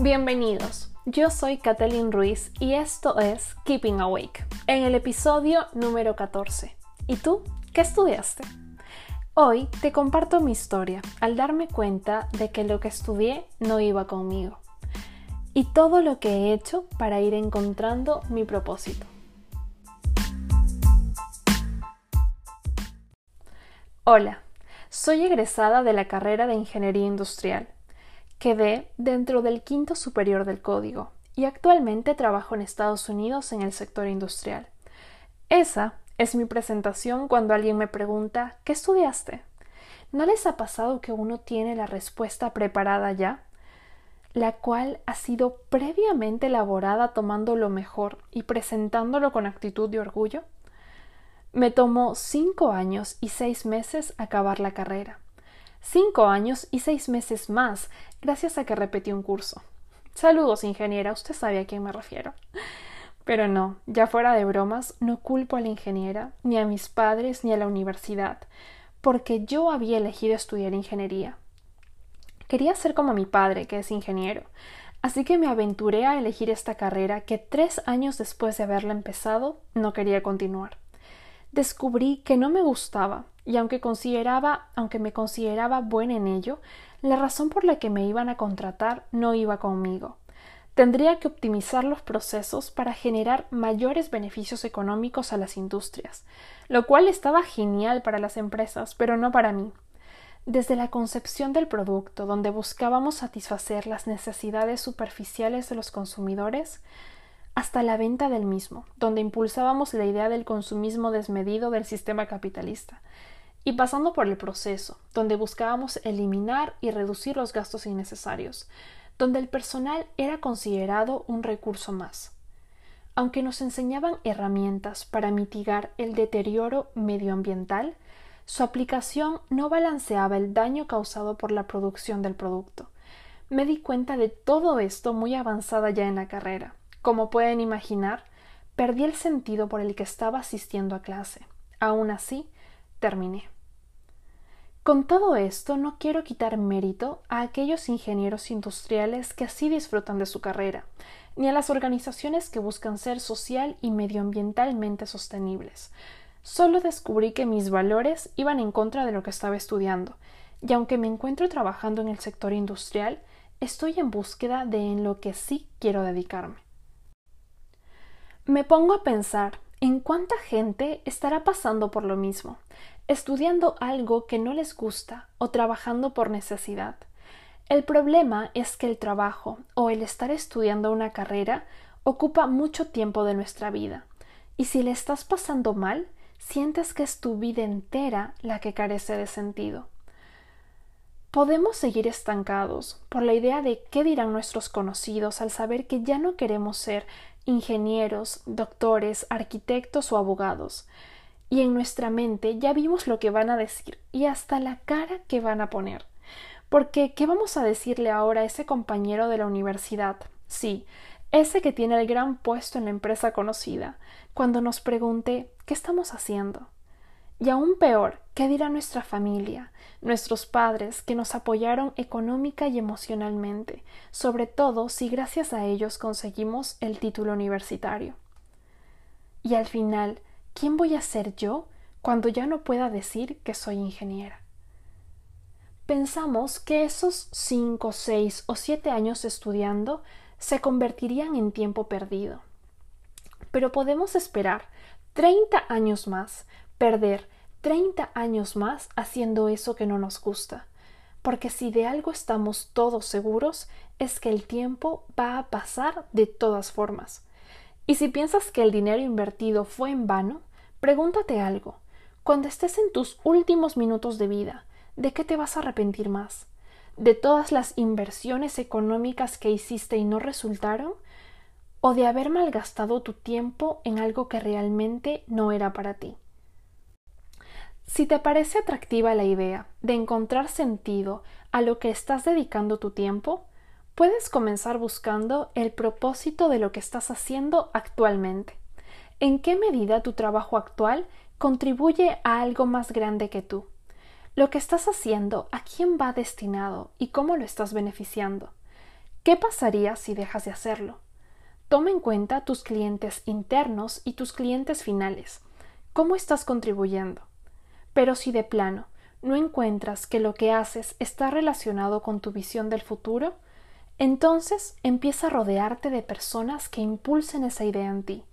Bienvenidos. Yo soy Kathleen Ruiz y esto es Keeping Awake, en el episodio número 14. ¿Y tú? ¿Qué estudiaste? Hoy te comparto mi historia al darme cuenta de que lo que estudié no iba conmigo y todo lo que he hecho para ir encontrando mi propósito. Hola, soy egresada de la carrera de Ingeniería Industrial. Quedé dentro del quinto superior del código y actualmente trabajo en Estados Unidos en el sector industrial. Esa es mi presentación cuando alguien me pregunta ¿qué estudiaste? ¿No les ha pasado que uno tiene la respuesta preparada ya? la cual ha sido previamente elaborada tomando lo mejor y presentándolo con actitud de orgullo? Me tomó cinco años y seis meses acabar la carrera. Cinco años y seis meses más, gracias a que repetí un curso. Saludos, ingeniera, usted sabe a quién me refiero. Pero no, ya fuera de bromas, no culpo a la ingeniera, ni a mis padres, ni a la universidad, porque yo había elegido estudiar ingeniería. Quería ser como mi padre, que es ingeniero, así que me aventuré a elegir esta carrera que tres años después de haberla empezado no quería continuar descubrí que no me gustaba y aunque consideraba, aunque me consideraba buena en ello, la razón por la que me iban a contratar no iba conmigo. Tendría que optimizar los procesos para generar mayores beneficios económicos a las industrias, lo cual estaba genial para las empresas, pero no para mí. Desde la concepción del producto, donde buscábamos satisfacer las necesidades superficiales de los consumidores, hasta la venta del mismo, donde impulsábamos la idea del consumismo desmedido del sistema capitalista, y pasando por el proceso, donde buscábamos eliminar y reducir los gastos innecesarios, donde el personal era considerado un recurso más. Aunque nos enseñaban herramientas para mitigar el deterioro medioambiental, su aplicación no balanceaba el daño causado por la producción del producto. Me di cuenta de todo esto muy avanzada ya en la carrera como pueden imaginar, perdí el sentido por el que estaba asistiendo a clase. Aún así, terminé. Con todo esto no quiero quitar mérito a aquellos ingenieros industriales que así disfrutan de su carrera, ni a las organizaciones que buscan ser social y medioambientalmente sostenibles. Solo descubrí que mis valores iban en contra de lo que estaba estudiando, y aunque me encuentro trabajando en el sector industrial, estoy en búsqueda de en lo que sí quiero dedicarme. Me pongo a pensar en cuánta gente estará pasando por lo mismo, estudiando algo que no les gusta o trabajando por necesidad. El problema es que el trabajo o el estar estudiando una carrera ocupa mucho tiempo de nuestra vida, y si le estás pasando mal, sientes que es tu vida entera la que carece de sentido. Podemos seguir estancados por la idea de qué dirán nuestros conocidos al saber que ya no queremos ser ingenieros, doctores, arquitectos o abogados. Y en nuestra mente ya vimos lo que van a decir y hasta la cara que van a poner. Porque, ¿qué vamos a decirle ahora a ese compañero de la universidad? Sí, ese que tiene el gran puesto en la empresa conocida, cuando nos pregunte ¿qué estamos haciendo? Y aún peor, ¿qué dirá nuestra familia, nuestros padres que nos apoyaron económica y emocionalmente, sobre todo si gracias a ellos conseguimos el título universitario? Y al final, ¿quién voy a ser yo cuando ya no pueda decir que soy ingeniera? Pensamos que esos cinco, seis o siete años estudiando se convertirían en tiempo perdido. Pero podemos esperar treinta años más perder 30 años más haciendo eso que no nos gusta. Porque si de algo estamos todos seguros es que el tiempo va a pasar de todas formas. Y si piensas que el dinero invertido fue en vano, pregúntate algo. Cuando estés en tus últimos minutos de vida, ¿de qué te vas a arrepentir más? ¿De todas las inversiones económicas que hiciste y no resultaron? ¿O de haber malgastado tu tiempo en algo que realmente no era para ti? Si te parece atractiva la idea de encontrar sentido a lo que estás dedicando tu tiempo, puedes comenzar buscando el propósito de lo que estás haciendo actualmente. ¿En qué medida tu trabajo actual contribuye a algo más grande que tú? Lo que estás haciendo, ¿a quién va destinado y cómo lo estás beneficiando? ¿Qué pasaría si dejas de hacerlo? Toma en cuenta tus clientes internos y tus clientes finales. ¿Cómo estás contribuyendo? Pero si de plano no encuentras que lo que haces está relacionado con tu visión del futuro, entonces empieza a rodearte de personas que impulsen esa idea en ti,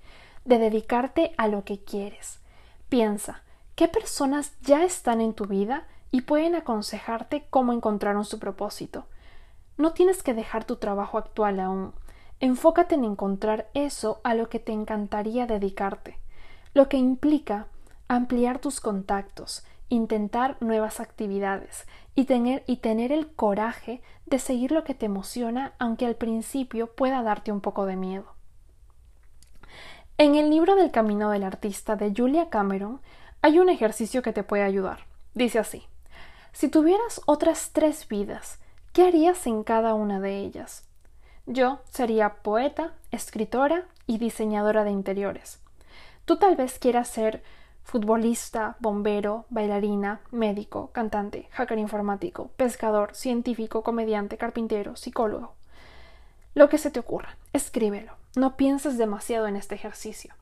de dedicarte a lo que quieres. Piensa, ¿qué personas ya están en tu vida y pueden aconsejarte cómo encontraron su propósito? No tienes que dejar tu trabajo actual aún. Enfócate en encontrar eso a lo que te encantaría dedicarte, lo que implica ampliar tus contactos, intentar nuevas actividades y tener, y tener el coraje de seguir lo que te emociona, aunque al principio pueda darte un poco de miedo. En el libro del Camino del Artista de Julia Cameron hay un ejercicio que te puede ayudar. Dice así, si tuvieras otras tres vidas, ¿qué harías en cada una de ellas? Yo sería poeta, escritora y diseñadora de interiores. Tú tal vez quieras ser futbolista, bombero, bailarina, médico, cantante, hacker informático, pescador, científico, comediante, carpintero, psicólogo. Lo que se te ocurra, escríbelo. No pienses demasiado en este ejercicio.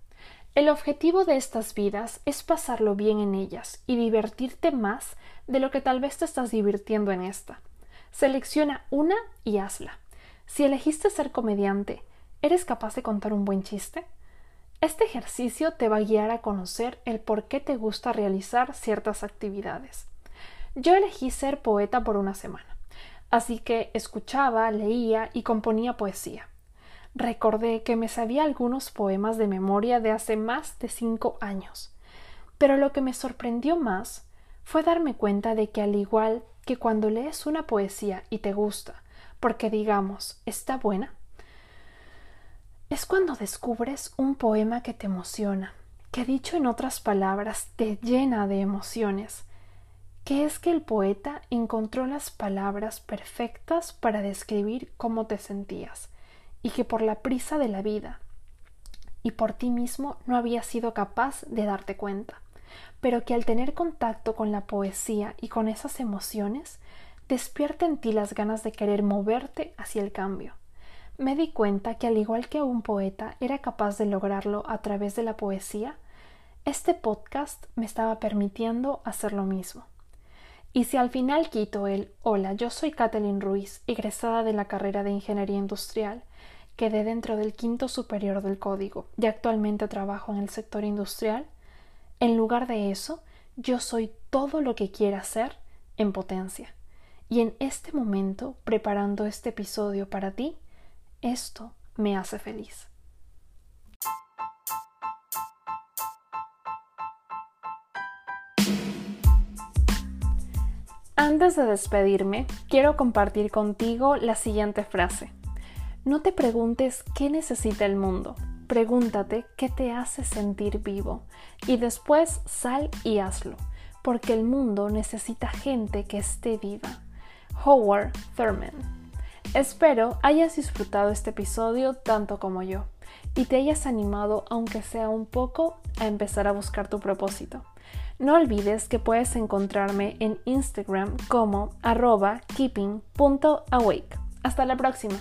El objetivo de estas vidas es pasarlo bien en ellas y divertirte más de lo que tal vez te estás divirtiendo en esta. Selecciona una y hazla. Si elegiste ser comediante, ¿eres capaz de contar un buen chiste? Este ejercicio te va a guiar a conocer el por qué te gusta realizar ciertas actividades. Yo elegí ser poeta por una semana, así que escuchaba, leía y componía poesía. Recordé que me sabía algunos poemas de memoria de hace más de cinco años, pero lo que me sorprendió más fue darme cuenta de que al igual que cuando lees una poesía y te gusta, porque digamos, está buena, es cuando descubres un poema que te emociona, que dicho en otras palabras te llena de emociones, que es que el poeta encontró las palabras perfectas para describir cómo te sentías, y que por la prisa de la vida y por ti mismo no habías sido capaz de darte cuenta, pero que al tener contacto con la poesía y con esas emociones, despierta en ti las ganas de querer moverte hacia el cambio me di cuenta que al igual que un poeta era capaz de lograrlo a través de la poesía, este podcast me estaba permitiendo hacer lo mismo. Y si al final quito el Hola, yo soy Kathleen Ruiz, egresada de la carrera de Ingeniería Industrial, quedé dentro del quinto superior del código y actualmente trabajo en el sector industrial, en lugar de eso, yo soy todo lo que quiera ser en potencia. Y en este momento, preparando este episodio para ti, esto me hace feliz. Antes de despedirme, quiero compartir contigo la siguiente frase. No te preguntes qué necesita el mundo, pregúntate qué te hace sentir vivo y después sal y hazlo, porque el mundo necesita gente que esté viva. Howard Thurman Espero hayas disfrutado este episodio tanto como yo y te hayas animado, aunque sea un poco, a empezar a buscar tu propósito. No olvides que puedes encontrarme en Instagram como arroba keeping.awake. Hasta la próxima.